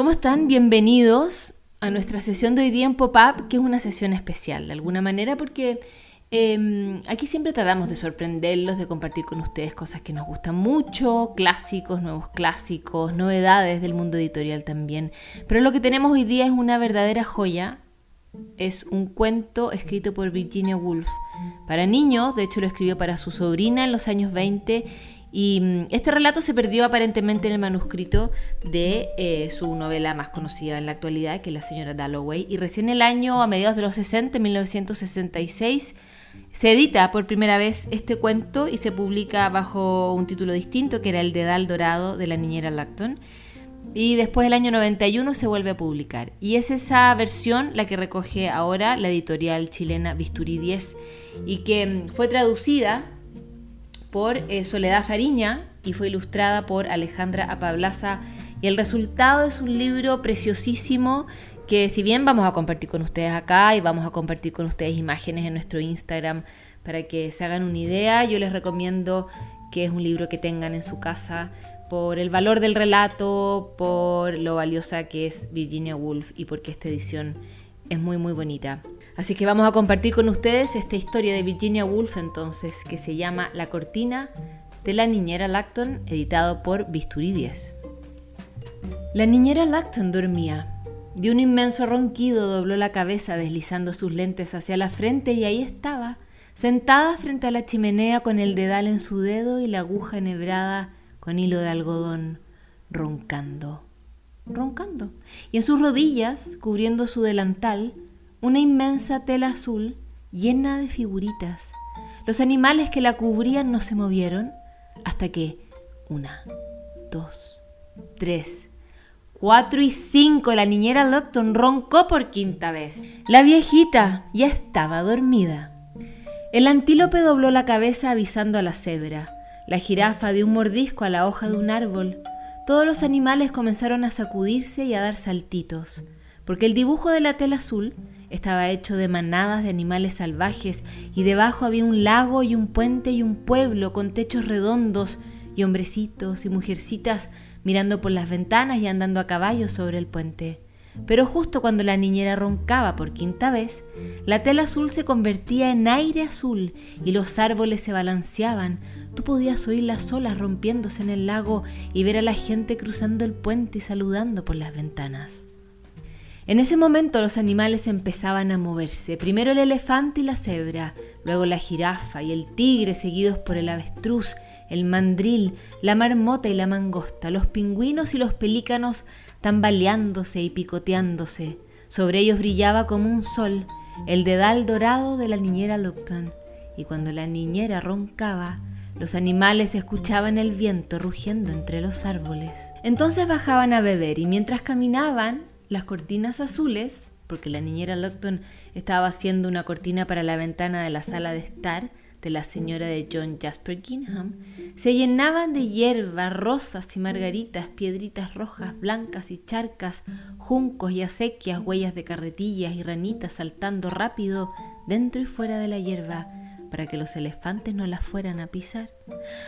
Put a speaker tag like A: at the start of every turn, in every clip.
A: ¿Cómo están? Bienvenidos a nuestra sesión de hoy día en Pop-Up, que es una sesión especial de alguna manera porque em, aquí siempre tratamos de sorprenderlos, de compartir con ustedes cosas que nos gustan mucho, clásicos, nuevos clásicos, novedades del mundo editorial también. Pero lo que tenemos hoy día es una verdadera joya. Es un cuento escrito por Virginia Woolf para niños, de hecho lo escribió para su sobrina en los años 20 y mm, este relato se perdió aparentemente en el manuscrito de eh, su novela más conocida en la actualidad, que es La señora Dalloway. Y recién el año, a mediados de los 60, 1966, se edita por primera vez este cuento y se publica bajo un título distinto, que era El dedal dorado de la niñera Lacton. Y después el año 91 se vuelve a publicar. Y es esa versión la que recoge ahora la editorial chilena Bisturí 10 y que mm, fue traducida por eh, Soledad Fariña y fue ilustrada por Alejandra Apablaza. Y el resultado es un libro preciosísimo que si bien vamos a compartir con ustedes acá y vamos a compartir con ustedes imágenes en nuestro Instagram para que se hagan una idea, yo les recomiendo que es un libro que tengan en su casa por el valor del relato, por lo valiosa que es Virginia Woolf y porque esta edición es muy muy bonita. Así que vamos a compartir con ustedes esta historia de Virginia Woolf entonces, que se llama La cortina de la niñera Lacton, editado por Bisturí 10. La niñera Lacton dormía. De un inmenso ronquido dobló la cabeza deslizando sus lentes hacia la frente y ahí estaba, sentada frente a la chimenea con el dedal en su dedo y la aguja enhebrada con hilo de algodón, roncando, roncando. Y en sus rodillas, cubriendo su delantal, una inmensa tela azul llena de figuritas. Los animales que la cubrían no se movieron hasta que una, dos, tres, cuatro y cinco la niñera Lockton roncó por quinta vez. La viejita ya estaba dormida. El antílope dobló la cabeza avisando a la cebra. La jirafa dio un mordisco a la hoja de un árbol. Todos los animales comenzaron a sacudirse y a dar saltitos, porque el dibujo de la tela azul estaba hecho de manadas de animales salvajes y debajo había un lago y un puente y un pueblo con techos redondos y hombrecitos y mujercitas mirando por las ventanas y andando a caballo sobre el puente. Pero justo cuando la niñera roncaba por quinta vez, la tela azul se convertía en aire azul y los árboles se balanceaban. Tú podías oír las olas rompiéndose en el lago y ver a la gente cruzando el puente y saludando por las ventanas. En ese momento los animales empezaban a moverse, primero el elefante y la cebra, luego la jirafa y el tigre seguidos por el avestruz, el mandril, la marmota y la mangosta, los pingüinos y los pelícanos tambaleándose y picoteándose. Sobre ellos brillaba como un sol el dedal dorado de la niñera Locton, y cuando la niñera roncaba, los animales escuchaban el viento rugiendo entre los árboles. Entonces bajaban a beber y mientras caminaban las cortinas azules, porque la niñera Lockton estaba haciendo una cortina para la ventana de la sala de estar de la señora de John Jasper Gingham, se llenaban de hierba, rosas y margaritas, piedritas rojas, blancas y charcas, juncos y acequias, huellas de carretillas y ranitas saltando rápido dentro y fuera de la hierba para que los elefantes no las fueran a pisar.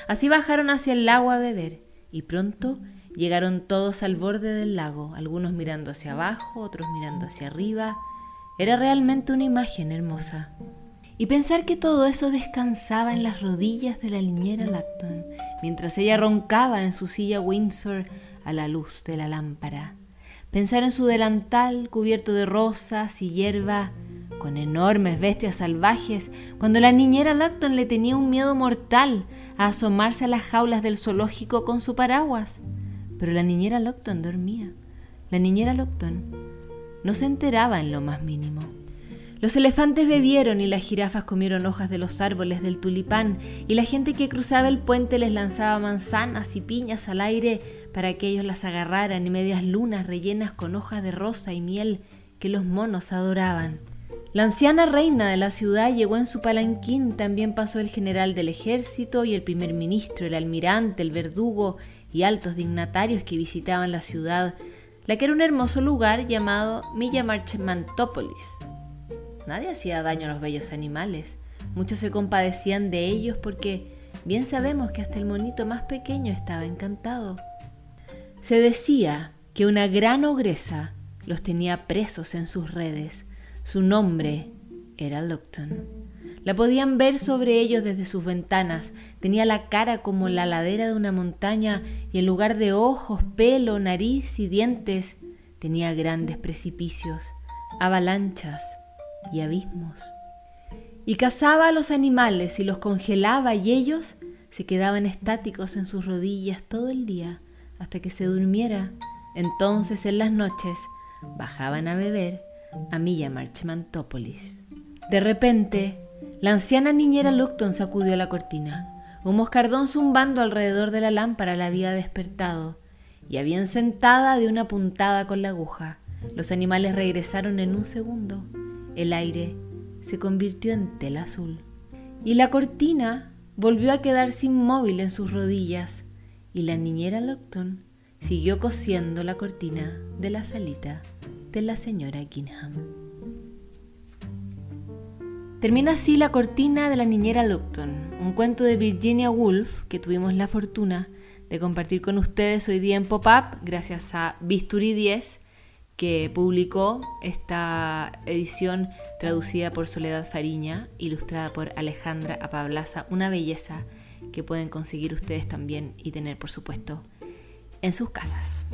A: Así bajaron hacia el lago a beber y pronto Llegaron todos al borde del lago, algunos mirando hacia abajo, otros mirando hacia arriba. Era realmente una imagen hermosa. Y pensar que todo eso descansaba en las rodillas de la niñera Lacton, mientras ella roncaba en su silla Windsor a la luz de la lámpara. Pensar en su delantal cubierto de rosas y hierba, con enormes bestias salvajes, cuando la niñera Lacton le tenía un miedo mortal a asomarse a las jaulas del zoológico con su paraguas. Pero la niñera Lockton dormía. La niñera Lockton no se enteraba en lo más mínimo. Los elefantes bebieron y las jirafas comieron hojas de los árboles del tulipán y la gente que cruzaba el puente les lanzaba manzanas y piñas al aire para que ellos las agarraran y medias lunas rellenas con hojas de rosa y miel que los monos adoraban. La anciana reina de la ciudad llegó en su palanquín, también pasó el general del ejército y el primer ministro, el almirante, el verdugo y altos dignatarios que visitaban la ciudad, la que era un hermoso lugar llamado Milla Marchmantópolis. Nadie hacía daño a los bellos animales, muchos se compadecían de ellos porque bien sabemos que hasta el monito más pequeño estaba encantado. Se decía que una gran ogresa los tenía presos en sus redes. Su nombre era Lupton. La podían ver sobre ellos desde sus ventanas. Tenía la cara como la ladera de una montaña y en lugar de ojos, pelo, nariz y dientes, tenía grandes precipicios, avalanchas y abismos. Y cazaba a los animales y los congelaba y ellos se quedaban estáticos en sus rodillas todo el día hasta que se durmiera. Entonces en las noches bajaban a beber a Milla Marchmantópolis. De repente, la anciana niñera Lucton sacudió la cortina. Un moscardón zumbando alrededor de la lámpara la había despertado y habían sentada de una puntada con la aguja. Los animales regresaron en un segundo. El aire se convirtió en tela azul. Y la cortina volvió a quedarse inmóvil en sus rodillas y la niñera Locton siguió cosiendo la cortina de la salita de la señora Kingham. Termina así la cortina de la niñera Locton, un cuento de Virginia Woolf que tuvimos la fortuna de compartir con ustedes hoy día en Pop-Up gracias a Bisturi 10 que publicó esta edición traducida por Soledad Fariña, ilustrada por Alejandra Apablaza, una belleza que pueden conseguir ustedes también y tener, por supuesto, en sus casas.